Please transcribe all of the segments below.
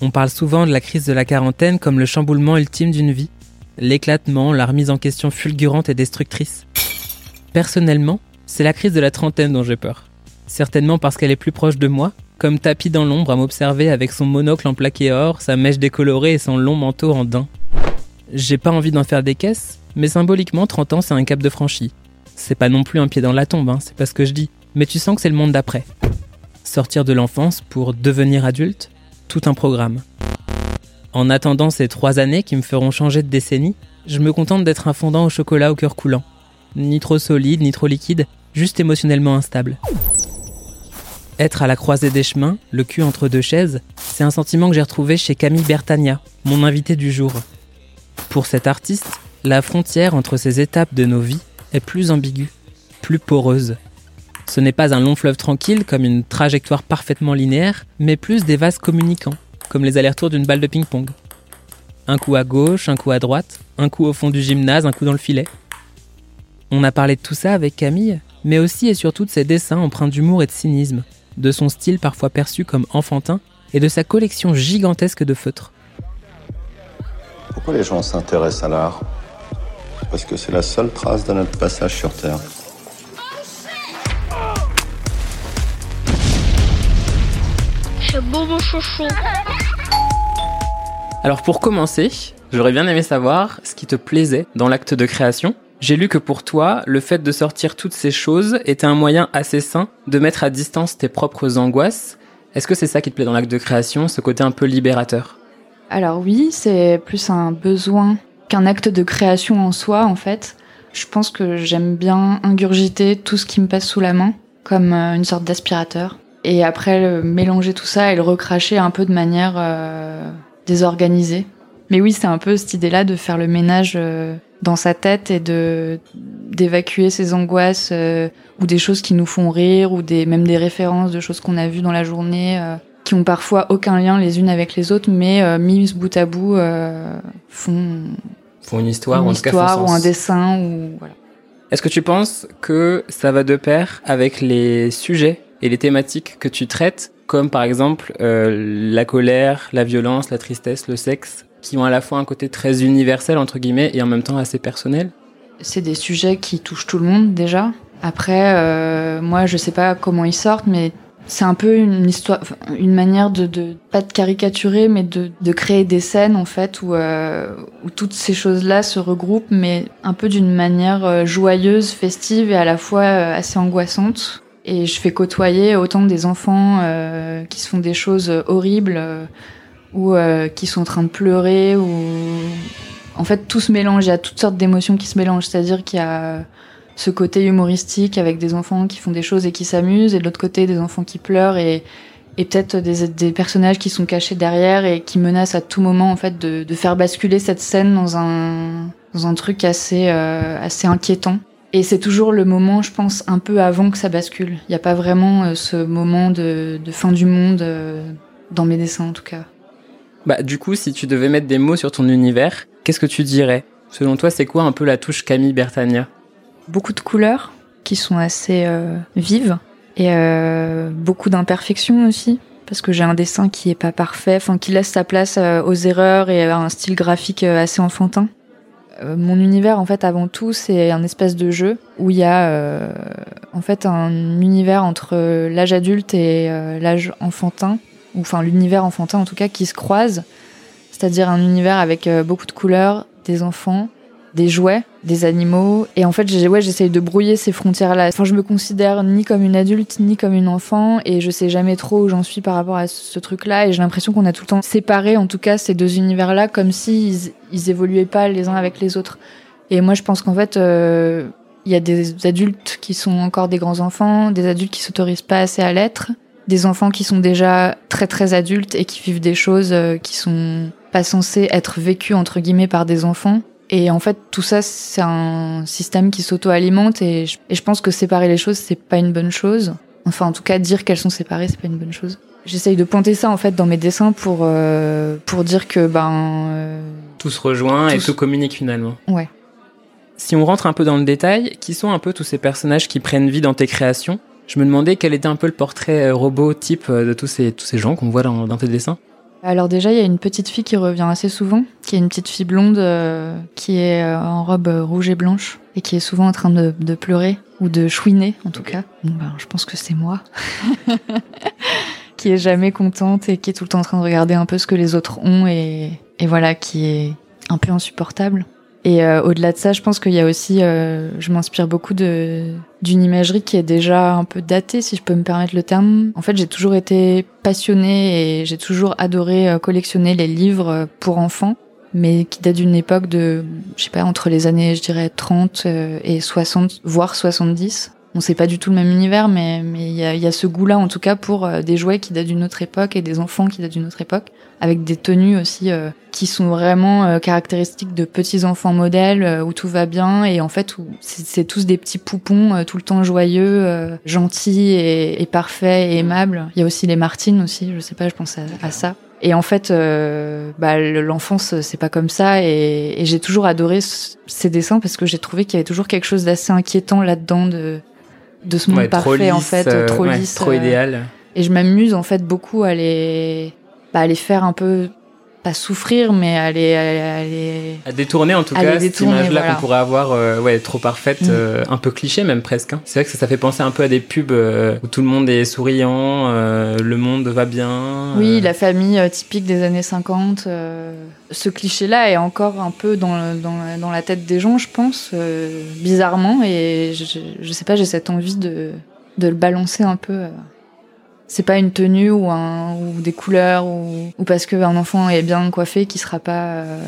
On parle souvent de la crise de la quarantaine comme le chamboulement ultime d'une vie, l'éclatement, la remise en question fulgurante et destructrice. Personnellement, c'est la crise de la trentaine dont j'ai peur. Certainement parce qu'elle est plus proche de moi, comme tapis dans l'ombre à m'observer avec son monocle en plaqué or, sa mèche décolorée et son long manteau en daim. J'ai pas envie d'en faire des caisses, mais symboliquement 30 ans c'est un cap de franchi. C'est pas non plus un pied dans la tombe, hein, c'est pas ce que je dis, mais tu sens que c'est le monde d'après. Sortir de l'enfance pour devenir adulte, tout un programme. En attendant ces trois années qui me feront changer de décennie, je me contente d'être un fondant au chocolat au cœur coulant. Ni trop solide, ni trop liquide, juste émotionnellement instable. Être à la croisée des chemins, le cul entre deux chaises, c'est un sentiment que j'ai retrouvé chez Camille Bertagna, mon invité du jour. Pour cet artiste, la frontière entre ces étapes de nos vies est plus ambiguë, plus poreuse. Ce n'est pas un long fleuve tranquille comme une trajectoire parfaitement linéaire, mais plus des vases communicants, comme les allers-retours d'une balle de ping-pong. Un coup à gauche, un coup à droite, un coup au fond du gymnase, un coup dans le filet. On a parlé de tout ça avec Camille, mais aussi et surtout de ses dessins empreints d'humour et de cynisme, de son style parfois perçu comme enfantin et de sa collection gigantesque de feutres. Pourquoi les gens s'intéressent à l'art? Parce que c'est la seule trace de notre passage sur Terre. Alors pour commencer, j'aurais bien aimé savoir ce qui te plaisait dans l'acte de création. J'ai lu que pour toi, le fait de sortir toutes ces choses était un moyen assez sain de mettre à distance tes propres angoisses. Est-ce que c'est ça qui te plaît dans l'acte de création, ce côté un peu libérateur? Alors oui, c'est plus un besoin qu'un acte de création en soi en fait. Je pense que j'aime bien ingurgiter tout ce qui me passe sous la main, comme euh, une sorte d'aspirateur et après mélanger tout ça et le recracher un peu de manière euh, désorganisée. Mais oui, c'est un peu cette idée-là de faire le ménage euh, dans sa tête et de d'évacuer ses angoisses euh, ou des choses qui nous font rire ou des même des références de choses qu'on a vues dans la journée qui ont parfois aucun lien les unes avec les autres mais mis bout à bout font font une histoire, une ou, histoire ou un dessin ou voilà. Est-ce que tu penses que ça va de pair avec les sujets et les thématiques que tu traites, comme par exemple euh, la colère, la violence, la tristesse, le sexe, qui ont à la fois un côté très universel entre guillemets et en même temps assez personnel. C'est des sujets qui touchent tout le monde déjà. Après, euh, moi, je sais pas comment ils sortent, mais c'est un peu une histoire, une manière de, de pas de caricaturer, mais de, de créer des scènes en fait où, euh, où toutes ces choses-là se regroupent, mais un peu d'une manière euh, joyeuse, festive et à la fois euh, assez angoissante. Et je fais côtoyer autant des enfants euh, qui se font des choses horribles euh, ou euh, qui sont en train de pleurer ou en fait tout se mélange. Il y a toutes sortes d'émotions qui se mélangent. C'est-à-dire qu'il y a ce côté humoristique avec des enfants qui font des choses et qui s'amusent et de l'autre côté des enfants qui pleurent et et peut-être des, des, personnages qui sont cachés derrière et qui menacent à tout moment en fait de, de faire basculer cette scène dans un dans un truc assez euh, assez inquiétant. Et c'est toujours le moment, je pense, un peu avant que ça bascule. Il n'y a pas vraiment euh, ce moment de, de, fin du monde euh, dans mes dessins, en tout cas. Bah, du coup, si tu devais mettre des mots sur ton univers, qu'est-ce que tu dirais? Selon toi, c'est quoi un peu la touche Camille Bertagna? Beaucoup de couleurs qui sont assez euh, vives et beaucoup d'imperfections aussi. Parce que j'ai un dessin qui est pas parfait, enfin qui laisse sa place aux erreurs et à un style graphique assez enfantin. Euh, mon univers, en fait, avant tout, c'est un espèce de jeu où il y a euh, en fait un univers entre l'âge adulte et euh, l'âge enfantin, ou enfin l'univers enfantin en tout cas, qui se croisent. C'est-à-dire un univers avec euh, beaucoup de couleurs, des enfants, des jouets, des animaux. Et en fait, ouais, j'essaye de brouiller ces frontières-là. Enfin, je me considère ni comme une adulte, ni comme une enfant, et je sais jamais trop où j'en suis par rapport à ce truc-là. Et j'ai l'impression qu'on a tout le temps séparé, en tout cas, ces deux univers-là, comme si ils, évoluaient pas les uns avec les autres. Et moi, je pense qu'en fait, il euh, y a des adultes qui sont encore des grands enfants, des adultes qui s'autorisent pas assez à l'être, des enfants qui sont déjà très très adultes et qui vivent des choses euh, qui sont pas censées être vécues entre guillemets par des enfants et en fait, tout ça, c'est un système qui s'auto-alimente et je, et je pense que séparer les choses, c'est pas une bonne chose. Enfin, en tout cas, dire qu'elles sont séparées, c'est pas une bonne chose. J'essaye de pointer ça en fait dans mes dessins pour euh, pour dire que ben euh, tout se rejoint tout et tout communique finalement. Ouais. Si on rentre un peu dans le détail, qui sont un peu tous ces personnages qui prennent vie dans tes créations? Je me demandais quel était un peu le portrait robot type de tous ces tous ces gens qu'on voit dans, dans tes dessins. Alors déjà, il y a une petite fille qui revient assez souvent, qui est une petite fille blonde euh, qui est euh, en robe rouge et blanche et qui est souvent en train de, de pleurer ou de chouiner en tout cas. Bon, ben, je pense que c'est moi. qui est jamais contente et qui est tout le temps en train de regarder un peu ce que les autres ont et, et voilà, qui est un peu insupportable. Et euh, au-delà de ça, je pense qu'il y a aussi, euh, je m'inspire beaucoup de d'une imagerie qui est déjà un peu datée, si je peux me permettre le terme. En fait, j'ai toujours été passionnée et j'ai toujours adoré euh, collectionner les livres pour enfants, mais qui datent d'une époque de, je sais pas, entre les années, je dirais 30 et 60, voire 70. On sait pas du tout le même univers, mais mais il y a, y a, ce goût-là en tout cas pour des jouets qui datent d'une autre époque et des enfants qui datent d'une autre époque avec des tenues aussi euh, qui sont vraiment euh, caractéristiques de petits enfants modèles euh, où tout va bien et en fait c'est tous des petits poupons tout le temps joyeux, gentils et, et, parfaits et aimables. Il y a aussi les Martines aussi, je sais pas, je pense à, ça. Et en fait, bah, l'enfance, c'est pas comme ça. Et, et j'ai toujours adoré ces dessins parce que j'ai trouvé qu'il y avait toujours quelque chose d'assez inquiétant là-dedans de, de ce monde parfait, en fait, trop lisse. trop idéal. Et je m'amuse en fait beaucoup à les, bah, les faire un peu pas souffrir, mais à les, à, détourner en tout cas cette image-là qu'on pourrait avoir, euh, ouais, trop parfaite, mm. euh, un peu cliché même presque. Hein. C'est vrai que ça, ça, fait penser un peu à des pubs euh, où tout le monde est souriant, le monde va bien. Oui, la famille typique des années 50. Ce cliché-là est encore un peu dans, dans, dans, la tête des gens, je pense, bizarrement, et je, je sais pas, j'ai cette envie de, de le balancer un peu c'est pas une tenue ou, un, ou des couleurs ou, ou parce qu'un enfant est bien coiffé qui sera pas euh,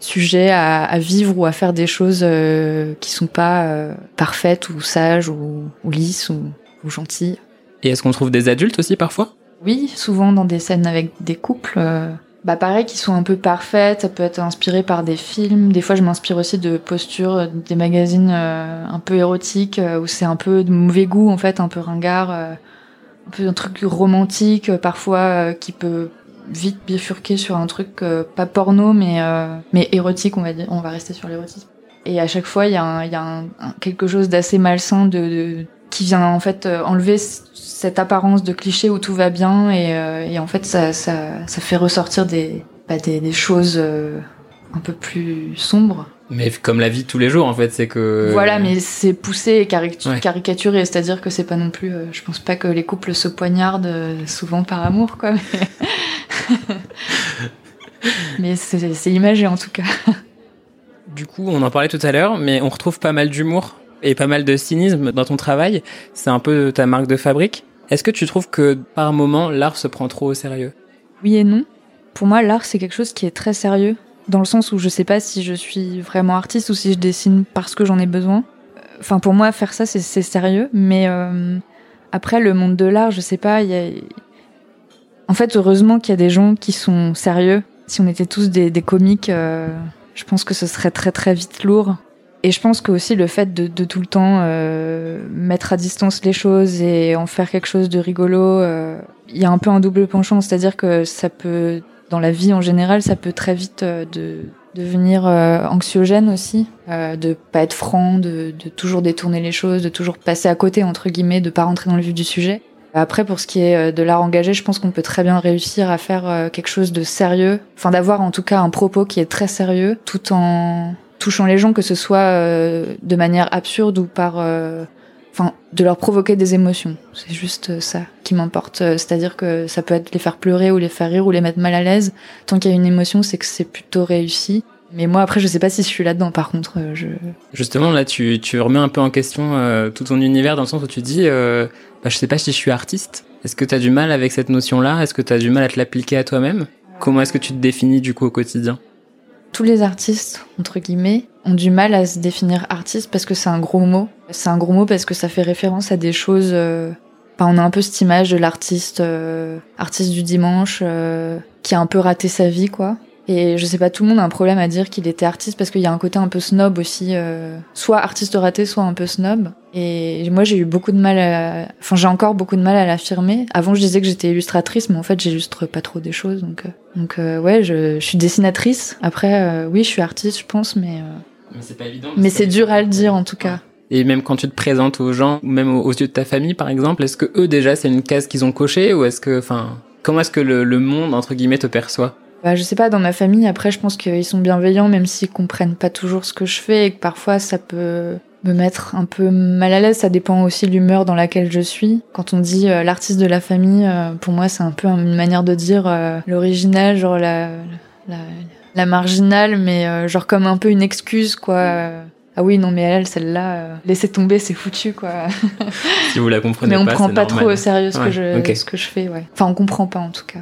sujet à, à, vivre ou à faire des choses euh, qui sont pas euh, parfaites ou sages ou, ou lisses ou, ou, gentilles. Et est-ce qu'on trouve des adultes aussi parfois? Oui, souvent dans des scènes avec des couples. Bah pareil, qui sont un peu parfaites, ça peut être inspiré par des films. Des fois, je m'inspire aussi de postures des magazines un peu érotiques où c'est un peu de mauvais goût en fait, un peu ringard un peu un truc romantique, euh, parfois euh, qui peut vite bifurquer sur un truc euh, pas porno mais mais érotique on va dire. On va rester sur l'érotisme. Et à chaque fois il y a un, y a un, quelque chose d'assez malsain de, de, qui vient en fait enlever cette apparence de cliché où tout va bien et, et en fait ça, ça, ça fait ressortir des bah, des, des choses un peu plus sombres mais comme la vie de tous les jours, en fait, c'est que. Voilà, mais c'est poussé et caricaturé, c'est-à-dire que c'est pas non plus. Euh, je pense pas que les couples se poignardent euh, souvent par amour, quoi. Mais, c'est imagé en tout cas. Du coup, on en parlait tout à l'heure, mais on retrouve pas mal d'humour et pas mal de cynisme dans ton travail. C'est un peu ta marque de fabrique. Est-ce que tu trouves que par moment, l'art se prend trop au sérieux? Oui et non. Pour moi, l'art, c'est quelque chose qui est très sérieux dans le sens où je sais pas si je suis vraiment artiste ou si je dessine parce que j'en ai besoin. Enfin, pour moi, faire ça, c'est sérieux, mais euh, après, le monde de l'art, je sais pas. En fait, heureusement qu'il y a des gens qui sont sérieux. Si on était tous des, des comiques, euh, je pense que ce serait très très vite lourd. Et je pense que aussi le fait de, de tout le temps euh, mettre à distance les choses et en faire quelque chose de rigolo, euh, il y a un peu un double penchant, c'est-à-dire que ça peut dans la vie en général, ça peut très vite euh, de, devenir euh, anxiogène aussi, euh, de pas être franc, de, de, toujours détourner les choses, de toujours passer à côté entre guillemets, de pas rentrer dans le vif du sujet. Après, pour ce qui est de l'art engagé, je pense qu'on peut très bien réussir à faire quelque chose de sérieux, enfin d'avoir en tout cas un propos qui est très sérieux, tout en touchant les gens, que ce soit de manière absurde ou par enfin de leur provoquer des émotions. C'est juste euh, ça qui m'importe. Euh, c'est-à-dire que ça peut être les faire pleurer ou les faire rire ou les mettre mal à l'aise. Tant qu'il y a une émotion, c'est que c'est plutôt réussi. Mais moi après, je sais pas si je suis là-dedans. Par contre, euh, je justement là, tu tu remets un peu en question tout ton univers dans le sens où tu dis, euh, bah, je sais pas si je suis artiste. Est-ce que tu as du mal avec cette notion-là? Est-ce que tu as du mal à te l'appliquer à toi-même? Comment est-ce que tu te définis du coup au quotidien? Tous les artistes, entre guillemets, ont du mal à se définir artiste parce que c'est un gros mot. C'est un gros mot parce que ça fait référence à des choses. Euh... On a un peu cette image de l'artiste, euh, artiste du dimanche, euh, qui a un peu raté sa vie, quoi. Et je sais pas, tout le monde a un problème à dire qu'il était artiste parce qu'il y a un côté un peu snob aussi, euh, soit artiste raté, soit un peu snob. Et moi, j'ai eu beaucoup de mal à, enfin, j'ai encore beaucoup de mal à l'affirmer. Avant, je disais que j'étais illustratrice, mais en fait, j'illustre pas trop des choses, donc, euh, donc, euh, ouais, je, je, suis dessinatrice. Après, oui, je suis artiste, je pense, mais. mais c'est pas évident. Mais c'est dur à le dire, en tout cas. Et même quand tu te présentes aux gens, même aux yeux de ta famille, par exemple, est-ce que eux déjà c'est une case qu'ils ont cochée ou est-ce que, enfin, Comment est-ce que le, le monde, entre guillemets, te perçoit? Bah, je sais pas, dans ma famille, après, je pense qu'ils sont bienveillants, même s'ils comprennent pas toujours ce que je fais et que parfois ça peut me mettre un peu mal à l'aise. Ça dépend aussi de l'humeur dans laquelle je suis. Quand on dit euh, l'artiste de la famille, euh, pour moi, c'est un peu une manière de dire euh, l'original, genre la, la, la, marginale, mais genre comme un peu une excuse, quoi. Ah oui, non, mais elle, celle-là, laissez tomber, c'est foutu, quoi. si vous la comprenez pas, Mais on prend pas trop au sérieux ce, que je, ce que je fais, ouais. Enfin, on comprend pas, en tout cas.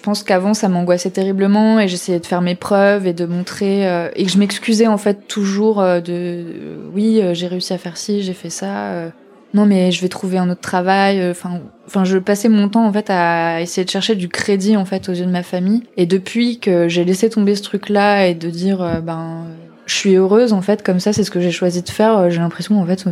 Je pense qu'avant ça m'angoissait terriblement et j'essayais de faire mes preuves et de montrer euh, et que je m'excusais en fait toujours euh, de euh, oui j'ai réussi à faire ci j'ai fait ça non mais je vais trouver un autre travail enfin enfin je passais mon temps en fait à essayer de chercher du crédit en fait aux yeux de ma famille. Et depuis que j'ai laissé tomber ce truc là et de dire ben je suis heureuse en fait comme ça c'est ce que j'ai choisi de faire j'ai l'impression en fait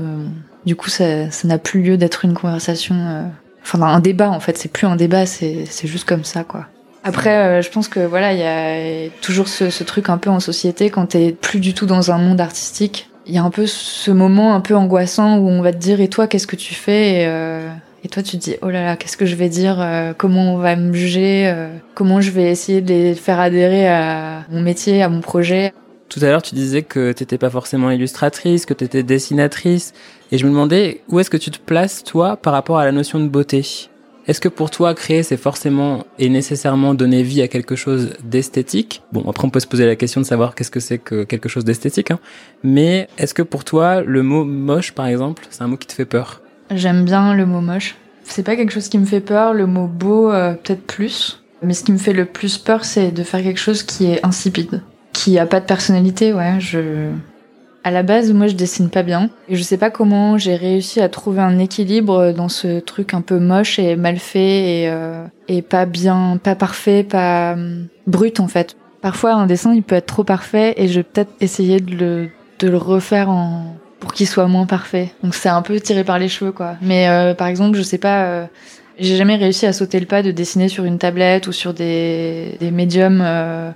du coup ça ça n'a plus lieu d'être une conversation enfin un débat en fait c'est plus un débat c'est c'est juste comme ça quoi après euh, je pense que voilà il y a toujours ce, truc un peu en société quand t'es plus du tout dans un monde artistique il y a un peu ce moment un peu angoissant où on va te dire et toi qu'est-ce que tu fais et, euh, toi tu te dis oh là là qu'est-ce que je vais dire euh, comment on va me juger comment je vais essayer de les faire adhérer à mon métier à mon projet tout à l'heure, tu disais que tu n'étais pas forcément illustratrice, que tu étais dessinatrice. Et je me demandais où est-ce que tu te places, toi, par rapport à la notion de beauté? Est-ce que pour toi, créer, c'est forcément et nécessairement donner vie à quelque chose d'esthétique? Bon, après, on peut se poser la question de savoir qu'est-ce que c'est que quelque chose d'esthétique. Hein. Mais est-ce que pour toi, le mot moche, par exemple, c'est un mot qui te fait peur? J'aime bien le mot moche. C'est pas quelque chose qui me fait peur. Le mot beau, euh, peut-être plus. Mais ce qui me fait le plus peur, c'est de faire quelque chose qui est insipide qui a pas de personnalité, ouais. Je... À la base, moi, je dessine pas bien. Et je sais pas comment j'ai réussi à trouver un équilibre dans ce truc un peu moche et mal fait et, euh, et pas bien, pas parfait, pas euh, brut, en fait. Parfois, un dessin, il peut être trop parfait et je vais peut-être essayer de le, de le refaire en, pour qu'il soit moins parfait. Donc c'est un peu tiré par les cheveux, quoi. Mais euh, par exemple, je sais pas, euh, j'ai jamais réussi à sauter le pas de dessiner sur une tablette ou sur des, des médiums euh,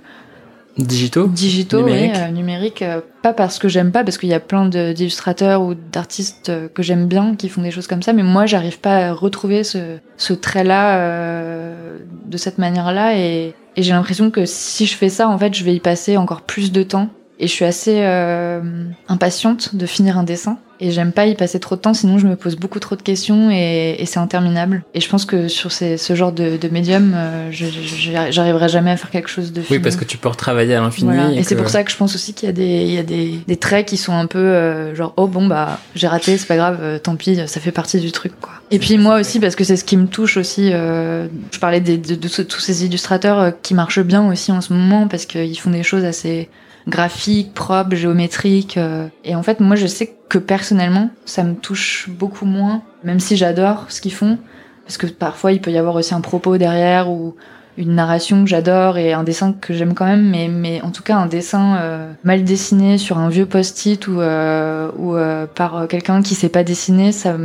Digitaux Digitaux, numériques. oui, euh, numériques. Euh, pas parce que j'aime pas, parce qu'il y a plein d'illustrateurs ou d'artistes euh, que j'aime bien qui font des choses comme ça, mais moi, j'arrive pas à retrouver ce, ce trait-là euh, de cette manière-là, et, et j'ai l'impression que si je fais ça, en fait, je vais y passer encore plus de temps, et je suis assez euh, impatiente de finir un dessin et j'aime pas y passer trop de temps, sinon je me pose beaucoup trop de questions et, et c'est interminable. Et je pense que sur ces, ce genre de, de médium, euh, j'arriverai jamais à faire quelque chose de fini. Oui, parce que tu peux retravailler à l'infini. Voilà. Et, et c'est pour ça que je pense aussi qu'il y a des, il y a des, des traits qui sont un peu euh, genre oh bon bah j'ai raté, c'est pas grave, euh, tant pis, ça fait partie du truc quoi. Et puis moi aussi parce que c'est ce qui me touche aussi. Je parlais des, de, de, de, tous ces illustrateurs qui marchent bien aussi en ce moment parce qu'ils font des choses assez graphique, propre, géométrique. Euh, et en fait, moi, je sais que personnellement, ça me touche beaucoup moins, même si j'adore ce qu'ils font, parce que parfois, il peut y avoir aussi un propos derrière ou une narration que j'adore et un dessin que j'aime quand même, mais, mais en tout cas un dessin euh, mal dessiné sur un vieux post-it ou, euh, ou euh, par quelqu'un qui sait pas dessiner, ça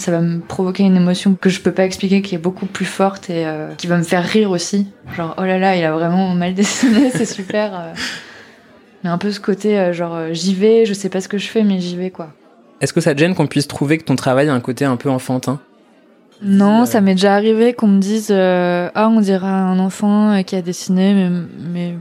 ça va me provoquer une émotion que je peux pas expliquer, qui est beaucoup plus forte et euh, qui va me faire rire aussi. Genre oh là là, il a vraiment mal dessiné, c'est super. Euh. Mais un peu ce côté, euh, genre, euh, j'y vais, je sais pas ce que je fais, mais j'y vais, quoi. Est-ce que ça te gêne qu'on puisse trouver que ton travail a un côté un peu enfantin? Non, ça m'est déjà arrivé qu'on me dise euh, Ah, on dirait un enfant euh, qui a dessiné, mais. mais...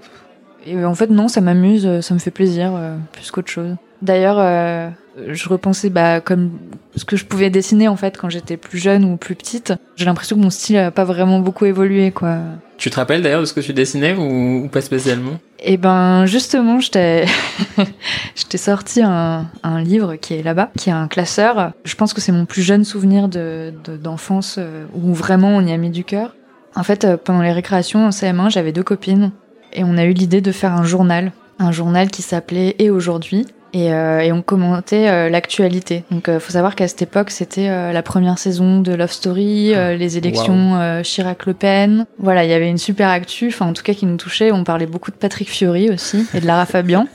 Et en fait, non, ça m'amuse, ça me fait plaisir, euh, plus qu'autre chose. D'ailleurs, euh, je repensais bah, comme ce que je pouvais dessiner en fait quand j'étais plus jeune ou plus petite. J'ai l'impression que mon style a pas vraiment beaucoup évolué, quoi. Tu te rappelles d'ailleurs de ce que tu dessinais ou, pas spécialement? Eh ben justement, je t'ai sorti un, un, livre qui est là-bas, qui est un classeur. Je pense que c'est mon plus jeune souvenir de d'enfance euh, où vraiment on y a mis du cœur. En fait, euh, pendant les récréations en CM1, j'avais deux copines et on a eu l'idée de faire un journal, un journal qui s'appelait Et aujourd'hui et, euh, et, on commentait euh, l'actualité. Donc, il euh, faut savoir qu'à cette époque, c'était euh, la première saison de Love Story, euh, les élections wow. Chirac-Le Pen. Voilà, il y avait une super actu, enfin en tout cas qui nous touchait. On parlait beaucoup de Patrick Fiori aussi et de Lara Fabian.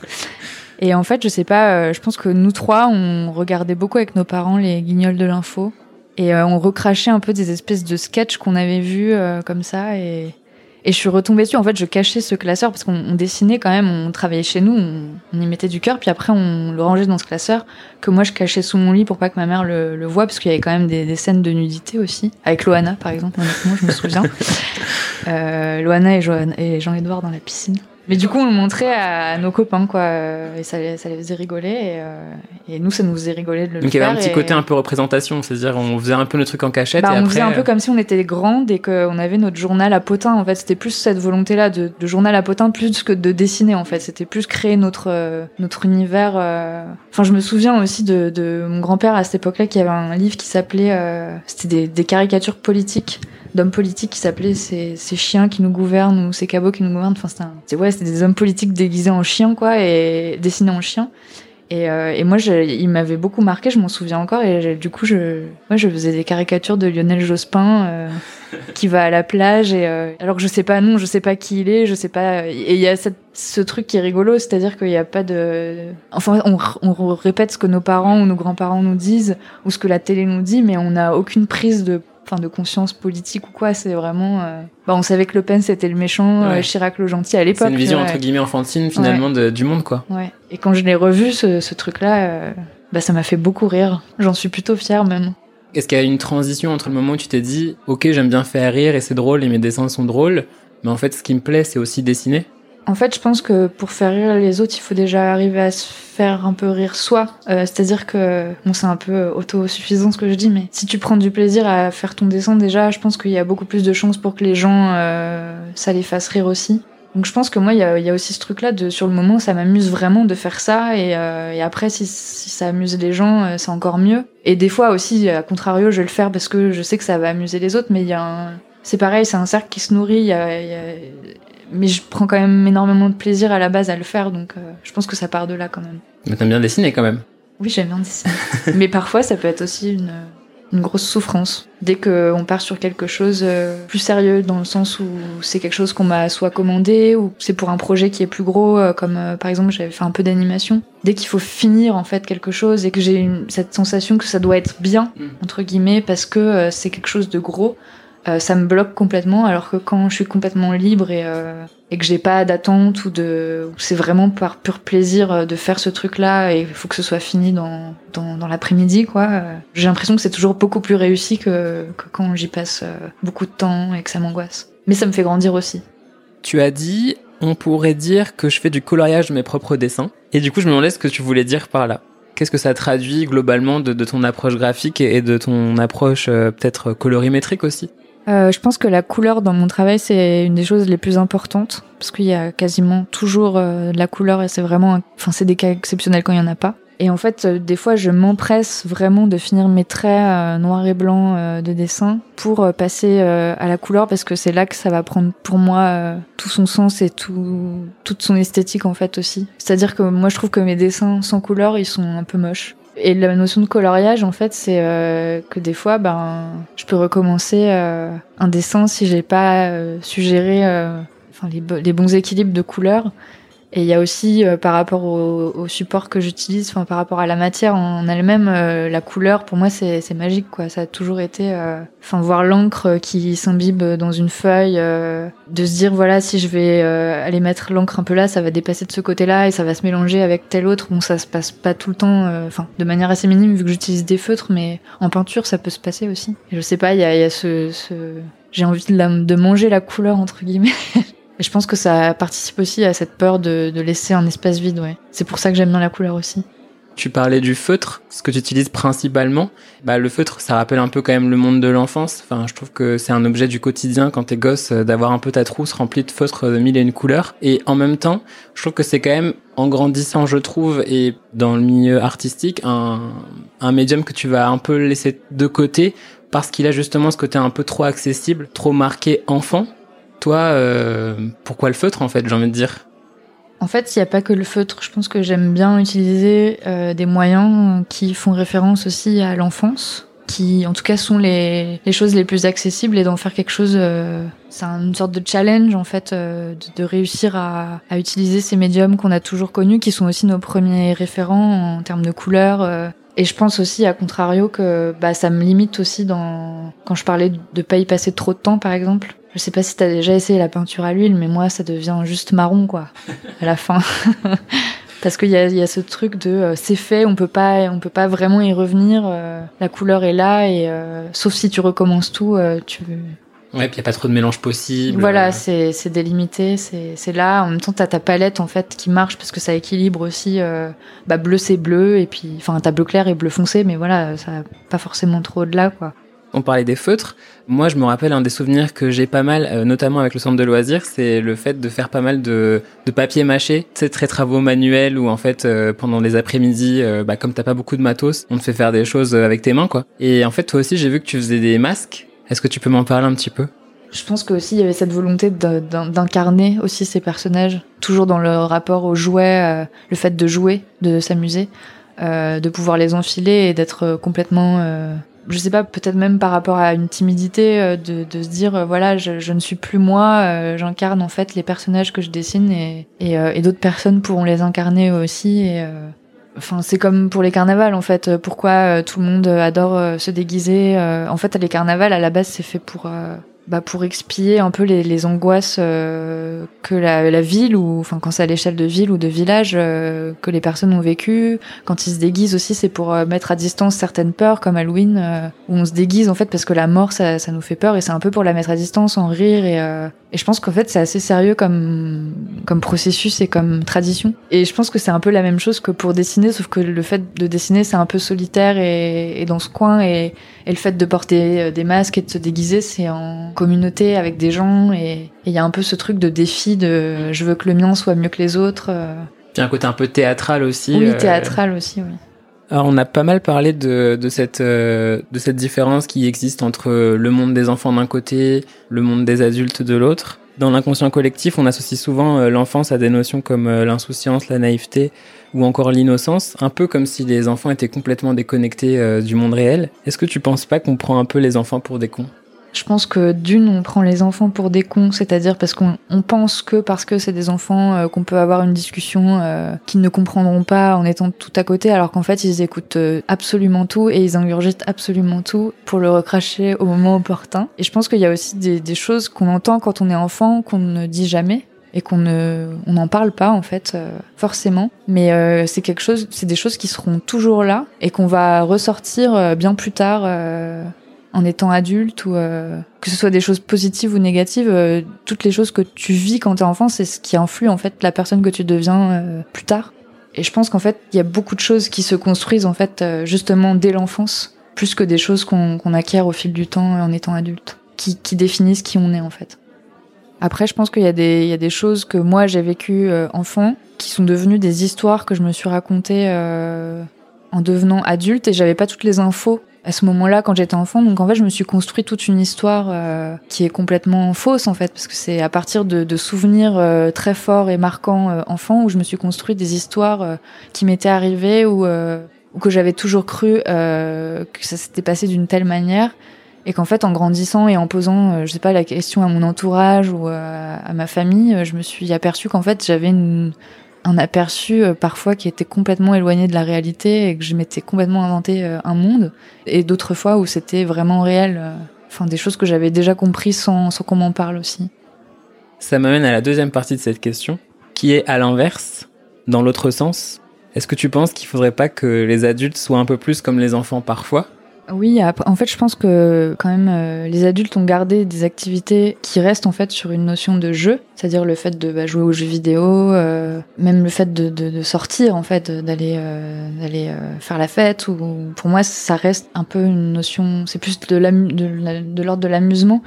Et en fait, je sais pas, je pense que nous trois, on regardait beaucoup avec nos parents les Guignols de l'info et on recrachait un peu des espèces de sketchs qu'on avait vus comme ça et Et je suis retombée dessus. En fait, je cachais ce classeur parce qu'on dessinait quand même, on travaillait chez nous, on, y mettait du cœur, puis après on le rangeait dans ce classeur que moi je cachais sous mon lit pour pas que ma mère le, le voie parce qu'il y avait quand même des, des, scènes de nudité aussi avec Loana par exemple. Honnêtement, je me souviens. euh, Loana et Jean-Edouard dans la piscine. Mais du coup, on le montrait à nos copains, quoi. Et ça, ça les faisait rigoler. Et, euh, et, nous, ça nous faisait rigoler de le Donc, faire. Donc, il y avait un petit côté un peu représentation. C'est-à-dire, on faisait un peu nos trucs en cachette. Bah, et on après, faisait un peu euh, comme si on était grandes et qu'on avait notre journal à potin. En fait, c'était plus cette volonté-là de, de, journal à potin plus que de dessiner, en fait. C'était plus créer notre, euh, notre univers. euh. Enfin, je me souviens aussi de, de mon grand-père à cette époque-là qui avait un livre qui s'appelait, euh, c'était des, des caricatures politiques d'hommes politiques qui s'appelaient ces, ces chiens qui nous gouvernent ou ces cabots qui nous gouvernent. Enfin, c'était ouais, c'était des hommes politiques déguisés en chiens, quoi, et dessinés en chiens. Et, euh, et moi, il m'avait beaucoup marqué, je m'en souviens encore. Et du coup, je, moi, je faisais des caricatures de Lionel Jospin euh, qui va à la plage. Et euh, alors que je sais pas non, je sais pas qui il est, je sais pas. Et il y a cette, ce truc qui est rigolo, c'est-à-dire qu'il n'y a pas de. Enfin, on, on répète ce que nos parents ou nos grands-parents nous disent ou ce que la télé nous dit, mais on n'a aucune prise de enfin de conscience politique ou quoi c'est vraiment euh... bah on savait que Le Pen c'était le méchant Ouais. euh, Chirac le gentil à l'époque C'est une vision entre guillemets enfantine finalement de- du monde, quoi. ouais. Et quand je l'ai revu ce, ce truc là bah ça m'a fait beaucoup rire. J'en suis plutôt fière même. Est-ce qu'il y a une transition entre le moment où tu t'es dit, ok, j'aime bien faire rire et c'est drôle et mes dessins sont drôles, mais en fait, ce qui me plaît, c'est aussi dessiner? En fait, je pense que pour faire rire les autres, il faut déjà arriver à se faire un peu rire soi. Euh, C'est-à-dire que, bon, c'est un peu autosuffisant ce que je dis, mais si tu prends du plaisir à faire ton dessin, déjà, je pense qu'il y a beaucoup plus de chances pour que les gens, euh, ça les fasse rire aussi. Donc je pense que moi, il y a, y a aussi ce truc-là de, sur le moment, ça m'amuse vraiment de faire ça, et, euh, et après, si, si ça amuse les gens, euh, c'est encore mieux. Et des fois aussi, à contrario, je vais le faire parce que je sais que ça va amuser les autres, mais il y a un... C'est pareil, c'est un cercle qui se nourrit, y a- y a- mais je prends quand même énormément de plaisir à la base à le faire, donc euh, je pense que ça part de là quand même. Mais t'aimes bien dessiner quand même. Oui, j'aime bien dessiner. mais parfois, ça peut être aussi une, une grosse souffrance. Dès qu'on part sur quelque chose euh, plus sérieux, dans le sens où c'est quelque chose qu'on m'a soit commandé, ou c'est pour un projet qui est plus gros, euh, comme euh, par exemple j'avais fait un peu d'animation. Dès qu'il faut finir en fait quelque chose et que j'ai cette sensation que ça doit être bien, Mm. entre guillemets, parce que c'est quelque chose de gros, euh, ça me bloque complètement, alors que quand je suis complètement libre et, euh, que j'ai pas d'attente ou de, c'est vraiment par pur plaisir euh, de faire ce truc-là et il faut que ce soit fini dans, dans, l'après-midi, quoi. J'ai l'impression que c'est toujours beaucoup plus réussi que, que quand j'y passe beaucoup de temps et que ça m'angoisse. Mais ça me fait grandir aussi. Tu as dit, on pourrait dire que je fais du coloriage de mes propres dessins. Et du coup, je me demandais ce que tu voulais dire par là. Qu'est-ce que ça traduit globalement de, ton approche graphique et de ton approche peut-être colorimétrique aussi? Euh, je pense que la couleur dans mon travail, c'est une des choses les plus importantes, parce qu'il y a quasiment toujours euh, de la couleur et c'est vraiment, enfin, c'est des cas exceptionnels quand il y en a pas. Et en fait, euh, des fois, je m'empresse vraiment de finir mes traits euh, noirs et blancs euh, de dessin pour euh, passer à la couleur, parce que c'est là que ça va prendre pour moi tout son sens et tout, toute son esthétique en fait aussi. C'est-à-dire que moi, je trouve que mes dessins sans couleur, ils sont un peu moches. Et la notion de coloriage, en fait, c'est euh, que des fois, ben, je peux recommencer euh, un dessin si j'ai pas euh, suggéré euh, enfin, les, les bons équilibres de couleurs. Et il y a aussi, euh, par rapport au, au support que j'utilise, enfin, par rapport à la matière en elle-même, euh, la couleur, pour moi, c'est magique, quoi. Ça a toujours été, euh, enfin, voir l'encre qui s'imbibe dans une feuille, euh, de se dire, voilà, si je vais euh, aller mettre l'encre un peu là, ça va dépasser de ce côté-là et ça va se mélanger avec tel autre. Bon, ça se passe pas tout le temps, enfin, de manière assez minime vu que j'utilise des feutres, mais en peinture, ça peut se passer aussi. Et je sais pas, il y a, y a ce, ce... j'ai envie de, la- de manger la couleur entre guillemets. Et je pense que ça participe aussi à cette peur de, laisser un espace vide, ouais. C'est pour ça que j'aime bien la couleur aussi. Tu parlais du feutre, ce que tu utilises principalement. Bah, le feutre, ça rappelle un peu quand même le monde de l'enfance. Enfin, je trouve que c'est un objet du quotidien quand t'es gosse euh, d'avoir un peu ta trousse remplie de feutres de mille et une couleurs. Et en même temps, je trouve que c'est quand même, en grandissant, je trouve, et dans le milieu artistique, un médium que tu vas un peu laisser de côté parce qu'il a justement ce côté un peu trop accessible, trop marqué enfant. Toi, euh, pourquoi le feutre en fait, j'ai envie de dire? En fait, il n'y a pas que le feutre. Je pense que j'aime bien utiliser euh, des moyens qui font référence aussi à l'enfance, qui en tout cas sont les, choses les plus accessibles et d'en faire quelque chose. euh, c'est une sorte de challenge en fait, de, réussir à, utiliser ces médiums qu'on a toujours connus, qui sont aussi nos premiers référents en termes de couleurs. et je pense aussi, à contrario, que bah, ça me limite aussi dans quand je parlais de pas y passer trop de temps, par exemple. Je sais pas si t'as déjà essayé la peinture à l'huile, mais moi, ça devient juste marron, quoi, à la fin. Parce qu'il y a, y a, ce truc de euh, c'est fait, on peut pas, on peut pas vraiment y revenir. Euh, la couleur est là et euh, sauf si tu recommences tout, tu. Ouais, puis il y a pas trop de mélange possible. Voilà, c'est c'est délimité, c'est c'est là. En même temps, t'as ta palette en fait qui marche parce que ça équilibre aussi. bah bleu c'est bleu et puis enfin t'as bleu clair et bleu foncé, mais voilà, ça pas forcément trop au-delà quoi on parlait des feutres. Moi, je me rappelle un des souvenirs que j'ai pas mal, euh, notamment avec le centre de loisirs, c'est le fait de faire pas mal de, papier mâché, c'est très travaux manuels où en fait euh, pendant les après-midi, euh, bah, comme t'as pas beaucoup de matos, on te fait faire des choses avec tes mains quoi. Et en fait, toi aussi, j'ai vu que tu faisais des masques. Est-ce que tu peux m'en parler un petit peu? Je pense qu'aussi il y avait cette volonté d'incarner aussi ces personnages, toujours dans le rapport aux jouets, le fait de jouer, de s'amuser, de pouvoir les enfiler et d'être complètement je sais pas, peut-être même par rapport à une timidité, euh, de, de se dire, euh, voilà, je, je, ne suis plus moi, euh, j'incarne en fait les personnages que je dessine et, et, et d'autres personnes pourront les incarner aussi. Et, enfin, c'est comme pour les carnavals en fait. Pourquoi tout le monde adore se déguiser En fait, les carnavals à la base c'est fait pour bah, pour expier un peu les, les angoisses euh, que la, la, ville ou enfin quand c'est à l'échelle de ville ou de village euh, que les personnes ont vécu. Quand ils se déguisent aussi c'est pour euh, mettre à distance certaines peurs comme Halloween où on se déguise en fait parce que la mort ça, ça nous fait peur et c'est un peu pour la mettre à distance en rire et, et je pense qu'en fait c'est assez sérieux comme comme processus et comme tradition. Et je pense que c'est un peu la même chose que pour dessiner sauf que le fait de dessiner c'est un peu solitaire et, et dans ce coin et, et le fait de porter des masques et de se déguiser c'est en communauté avec des gens et il y a un peu ce truc de défi de je veux que le mien soit mieux que les autres. Euh. Puis un côté un peu théâtral aussi. Oui, euh. théâtral aussi, oui. Alors on a pas mal parlé de, de, cette, euh, de cette différence qui existe entre le monde des enfants d'un côté, le monde des adultes de l'autre. Dans l'inconscient collectif, on associe souvent l'enfance à des notions comme l'insouciance, la naïveté ou encore l'innocence, un peu comme si les enfants étaient complètement déconnectés du monde réel. Est-ce que tu penses pas qu'on prend un peu les enfants pour des cons? Je pense que d'une, on prend les enfants pour des cons, c'est-à-dire parce qu'on pense que parce que c'est des enfants euh, qu'on peut avoir une discussion euh, qu'ils ne comprendront pas en étant tout à côté, alors qu'en fait ils écoutent euh, absolument tout et ils ingurgitent absolument tout pour le recracher au moment opportun. Et je pense qu'il y a aussi des, des choses qu'on entend quand on est enfant qu'on ne dit jamais et qu'on ne on n'en parle pas en fait forcément mais c'est quelque chose c'est des choses qui seront toujours là et qu'on va ressortir bien plus tard en étant adulte ou euh, que ce soit des choses positives ou négatives, euh, toutes les choses que tu vis quand t'es enfant, c'est ce qui influe en fait la personne que tu deviens euh, plus tard. Et je pense qu'en fait, il y a beaucoup de choses qui se construisent en fait justement dès l'enfance, plus que des choses qu'on acquiert au fil du temps en étant adulte, qui, qui définissent qui on est en fait. Après, je pense qu'il y, a des, y a des choses que moi j'ai vécues enfant, qui sont devenues des histoires que je me suis racontées en devenant adulte et j'avais pas toutes les infos à ce moment-là quand j'étais enfant. Donc en fait, je me suis construit toute une histoire euh, qui est complètement fausse en fait, parce que c'est à partir de, de souvenirs euh, très forts et marquants euh, enfant où je me suis construit des histoires qui m'étaient arrivées ou, ou que j'avais toujours cru que ça s'était passé d'une telle manière. Et qu'en fait, en grandissant et en posant, je sais pas, la question à mon entourage ou à ma famille, je me suis aperçue qu'en fait, j'avais une, un aperçu euh, parfois qui était complètement éloigné de la réalité et que je m'étais complètement inventé euh, un monde et d'autres fois où c'était vraiment réel euh, enfin des choses que j'avais déjà compris sans, sans qu'on m'en parle aussi. Ça m'amène à la deuxième partie de cette question qui est à l'inverse dans l'autre sens. Est-ce que tu penses qu'il faudrait pas que les adultes soient un peu plus comme les enfants parfois? Oui, en fait, je pense que quand même euh, les adultes ont gardé des activités qui restent en fait sur une notion de jeu, c'est-à-dire le fait de bah, jouer aux jeux vidéo, euh, même le fait de, de, de sortir en fait, d'aller euh, d'aller faire la fête. Ou pour moi, ça reste un peu une notion, c'est plus de l'ordre de l'amusement,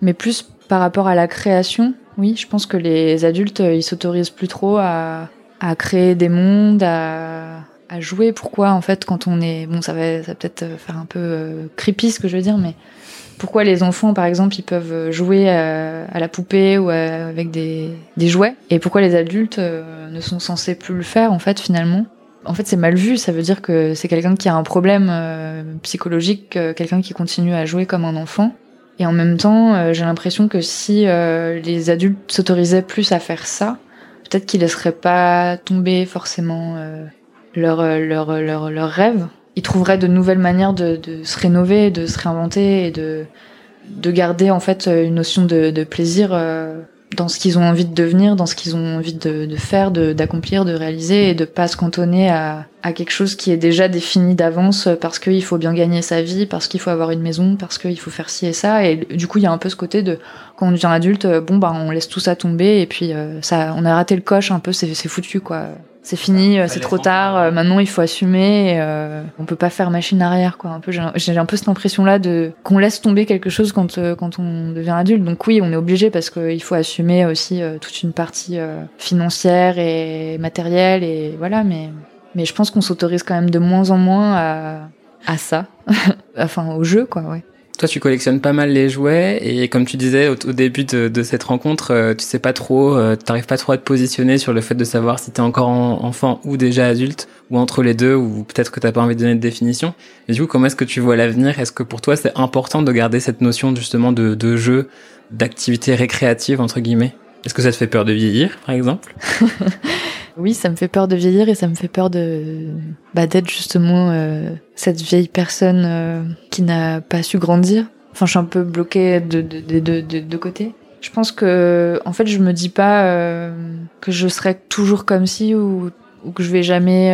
mais plus par rapport à la création. Oui, je pense que les adultes ils s'autorisent plus trop à à créer des mondes, à à jouer. Pourquoi en fait quand on est bon ça va ça peut-être euh, faire un peu euh, creepy ce que je veux dire mais pourquoi les enfants par exemple ils peuvent jouer à, la poupée ou avec des, jouets et pourquoi les adultes euh, ne sont censés plus le faire en fait finalement? En fait c'est mal vu ça veut dire que c'est quelqu'un qui a un problème psychologique quelqu'un qui continue à jouer comme un enfant et en même temps j'ai l'impression que si les adultes s'autorisaient plus à faire ça peut-être qu'ils laisseraient pas tomber forcément leur, euh, leur, leur, leur rêve. Ils trouveraient de nouvelles manières de, de se rénover, de se réinventer et de, de garder en fait une notion de, de plaisir dans ce qu'ils ont envie de devenir, dans ce qu'ils ont envie de, de faire, d'accomplir, de, réaliser, et de pas se cantonner à, à quelque chose qui est déjà défini d'avance parce qu'il faut bien gagner sa vie, parce qu'il faut avoir une maison, parce qu'il faut faire ci et ça. Et du coup, il y a un peu ce côté de quand on devient adulte, bon bah on laisse tout ça tomber et puis euh, ça, on a raté le coche un peu, c'est foutu quoi c'est fini, c'est trop tard. Euh, maintenant, il faut assumer. Et, euh, on peut pas faire machine arrière, quoi. Un peu, j'ai un peu cette impression-là de qu'on laisse tomber quelque chose quand euh, quand on devient adulte. Donc oui, on est obligé parce qu'il faut assumer aussi euh, toute une partie financière et matérielle et voilà. Mais mais je pense qu'on s'autorise quand même de moins en moins à à ça, enfin au jeu, quoi. Ouais. Toi, tu collectionnes pas mal les jouets et comme tu disais au, début de, cette rencontre, euh, tu sais pas trop, euh, t'arrives pas trop à te positionner sur le fait de savoir si t'es encore enfant ou déjà adulte ou entre les deux ou peut-être que t'as pas envie de donner de définition. Et du coup, comment est-ce que tu vois l'avenir? Est-ce que pour toi c'est important de garder cette notion justement de jeu, d'activité récréative entre guillemets? Est-ce que ça te fait peur de vieillir, par exemple? Oui, ça me fait peur de vieillir et ça me fait peur de bah, d'être justement euh, cette vieille personne euh, qui n'a pas su grandir. Enfin, je suis un peu bloquée de de, de, de, de côté. Je pense que, en fait, je me dis pas euh, que je serai toujours comme si ou, ou que je vais jamais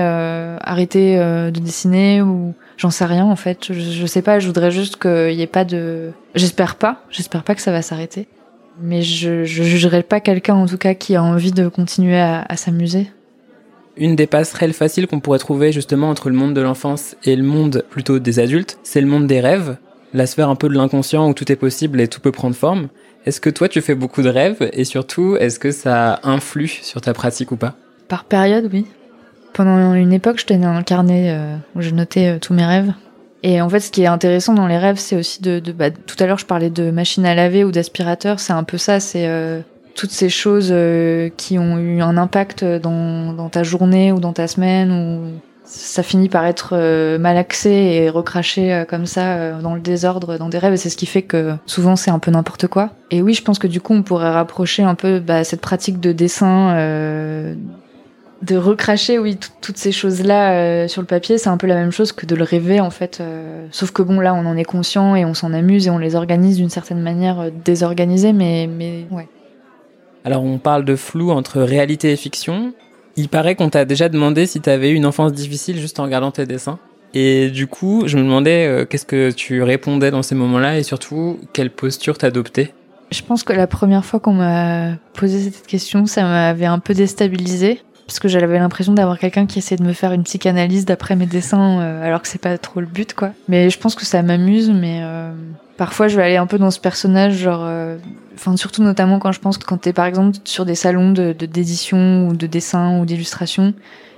arrêter de dessiner ou j'en sais rien en fait. Je, je sais pas. Je voudrais juste qu'il y ait pas de. J'espère pas. J'espère pas que ça va s'arrêter mais je, je jugerai pas quelqu'un en tout cas qui a envie de continuer à, s'amuser. Une des passerelles faciles qu'on pourrait trouver justement entre le monde de l'enfance et le monde plutôt des adultes, c'est le monde des rêves, la sphère un peu de l'inconscient où tout est possible et tout peut prendre forme. Est-ce que toi tu fais beaucoup de rêves et surtout est-ce que ça influe sur ta pratique ou pas? Par période, oui. Pendant une époque, je tenais un carnet euh, où je notais euh, tous mes rêves et en fait, ce qui est intéressant dans les rêves, c'est aussi de, bah, tout à l'heure, je parlais de machine à laver ou d'aspirateur. C'est un peu ça. C'est euh, toutes ces choses euh, qui ont eu un impact dans, dans, ta journée ou dans ta semaine ou ça finit par être euh, malaxé et recraché comme ça dans le désordre dans des rêves et c'est ce qui fait que souvent c'est un peu n'importe quoi et oui je pense que du coup on pourrait rapprocher un peu bah, cette pratique de dessin de recracher, oui, toutes ces choses-là euh, sur le papier, c'est un peu la même chose que de le rêver, en fait. Euh, sauf que bon, là, on en est conscient et on s'en amuse et on les organise d'une certaine manière euh, désorganisée, mais, mais ouais. Alors, on parle de flou entre réalité et fiction. Il paraît qu'on t'a déjà demandé si t'avais eu une enfance difficile juste en regardant tes dessins. Et du coup, je me demandais qu'est-ce que tu répondais dans ces moments-là et surtout quelle posture t'adoptais? Je pense que la première fois qu'on m'a posé cette question, ça m'avait un peu déstabilisée parce que j'avais l'impression d'avoir quelqu'un qui essaie de me faire une psychanalyse d'après mes dessins, euh, alors que c'est pas trop le but, quoi. Mais je pense que ça m'amuse, mais euh, parfois je vais aller un peu dans ce personnage, genre, euh, enfin surtout notamment quand je pense que quand t'es par exemple sur des salons de d'édition ou de dessin ou d'illustration,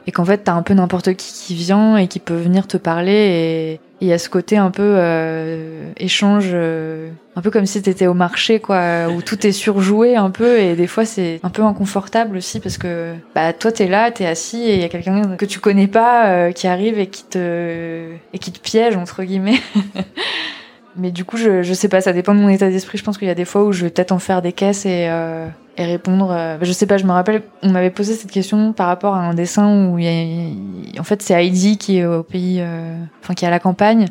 et qu'en fait t'as un peu n'importe qui qui vient et qui peut venir te parler et il y a ce côté un peu euh, échange, euh, un peu comme si t'étais au marché, quoi, où tout est surjoué un peu, et des fois c'est un peu inconfortable aussi parce que bah toi t'es là, t'es assis et il y a quelqu'un que tu connais pas euh, qui arrive et qui te et qui te piège entre guillemets. Mais du coup, je, je sais pas, ça dépend de mon état d'esprit. Je pense qu'il y a des fois où je vais peut-être en faire des caisses et, euh, et répondre. Euh, je sais pas, je me rappelle, on m'avait posé cette question par rapport à un dessin où il y a, en fait, c'est Heidi qui est au pays, euh, enfin, qui est à la campagne.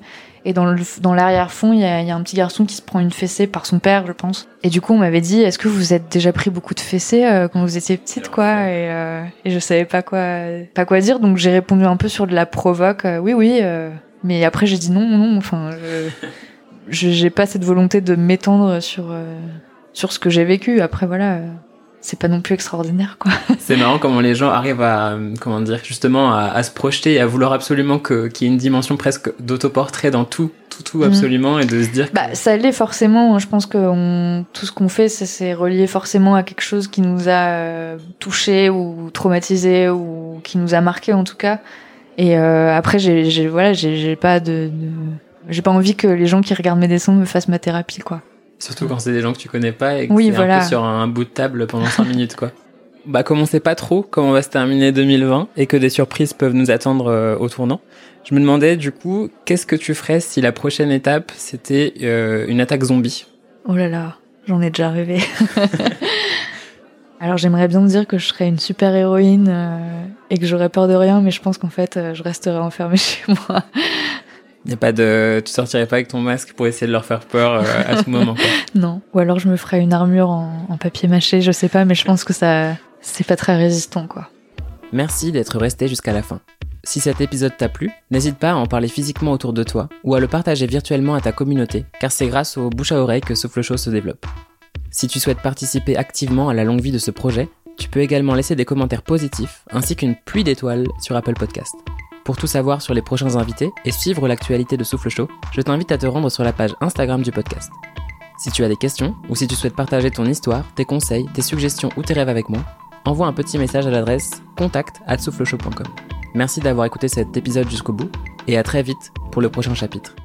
Et dans le, dans l'arrière-fond, il y a, y a, un petit garçon qui se prend une fessée par son père, je pense. Et du coup, on m'avait dit, est-ce que vous êtes déjà pris beaucoup de fessées euh, quand vous étiez petite, quoi? Et, euh, et je savais pas quoi, pas quoi dire, donc j'ai répondu un peu sur de la provoque. oui, oui. mais après, j'ai dit non, non. Enfin, je j'ai pas cette volonté de m'étendre sur euh, sur ce que j'ai vécu. Après voilà, euh, c'est pas non plus extraordinaire quoi. C'est marrant comment les gens arrivent à euh, comment dire justement à, à se projeter et à vouloir absolument que qu'il y ait une dimension presque d'autoportrait dans tout tout tout mhm. absolument et de se dire. Bah ça l'est forcément. Je pense que on, tout ce qu'on fait c'est relié forcément à quelque chose qui nous a touché ou traumatisé ou qui nous a marqué en tout cas. Et après j'ai voilà j'ai pas de, de j'ai pas envie que les gens qui regardent mes dessins me fassent ma thérapie, quoi. Surtout quand c'est des gens que tu connais pas et que oui, voilà. un peu sur un bout de table pendant 5 minutes, quoi. Bah, comme on sait pas trop comment va se terminer 2020 et que des surprises peuvent nous attendre euh, au tournant, je me demandais du coup, qu'est-ce que tu ferais si la prochaine étape c'était euh, une attaque zombie? Oh là là, j'en ai déjà rêvé. Alors j'aimerais bien dire que je serais une super héroïne euh, et que j'aurais peur de rien, mais je pense qu'en fait je resterai enfermée chez moi Y a pas de, tu sortirais pas avec ton masque pour essayer de leur faire peur euh, à tout moment. Quoi. Non. Ou alors je me ferais une armure en, en papier mâché, je sais pas, mais je pense que ça, c'est pas très résistant, quoi. Merci d'être resté jusqu'à la fin. Si cet épisode t'a plu, n'hésite pas à en parler physiquement autour de toi ou à le partager virtuellement à ta communauté, car c'est grâce au bouche à oreille que Souffle Chaud se développe. Si tu souhaites participer activement à la longue vie de ce projet, tu peux également laisser des commentaires positifs ainsi qu'une pluie d'étoiles sur Apple Podcast. Pour tout savoir sur les prochains invités et suivre l'actualité de Souffle Chaud, je t'invite à te rendre sur la page Instagram du podcast. Si tu as des questions ou si tu souhaites partager ton histoire, tes conseils, tes suggestions ou tes rêves avec moi, envoie un petit message à l'adresse contact Merci d'avoir écouté cet épisode jusqu'au bout et à très vite pour le prochain chapitre.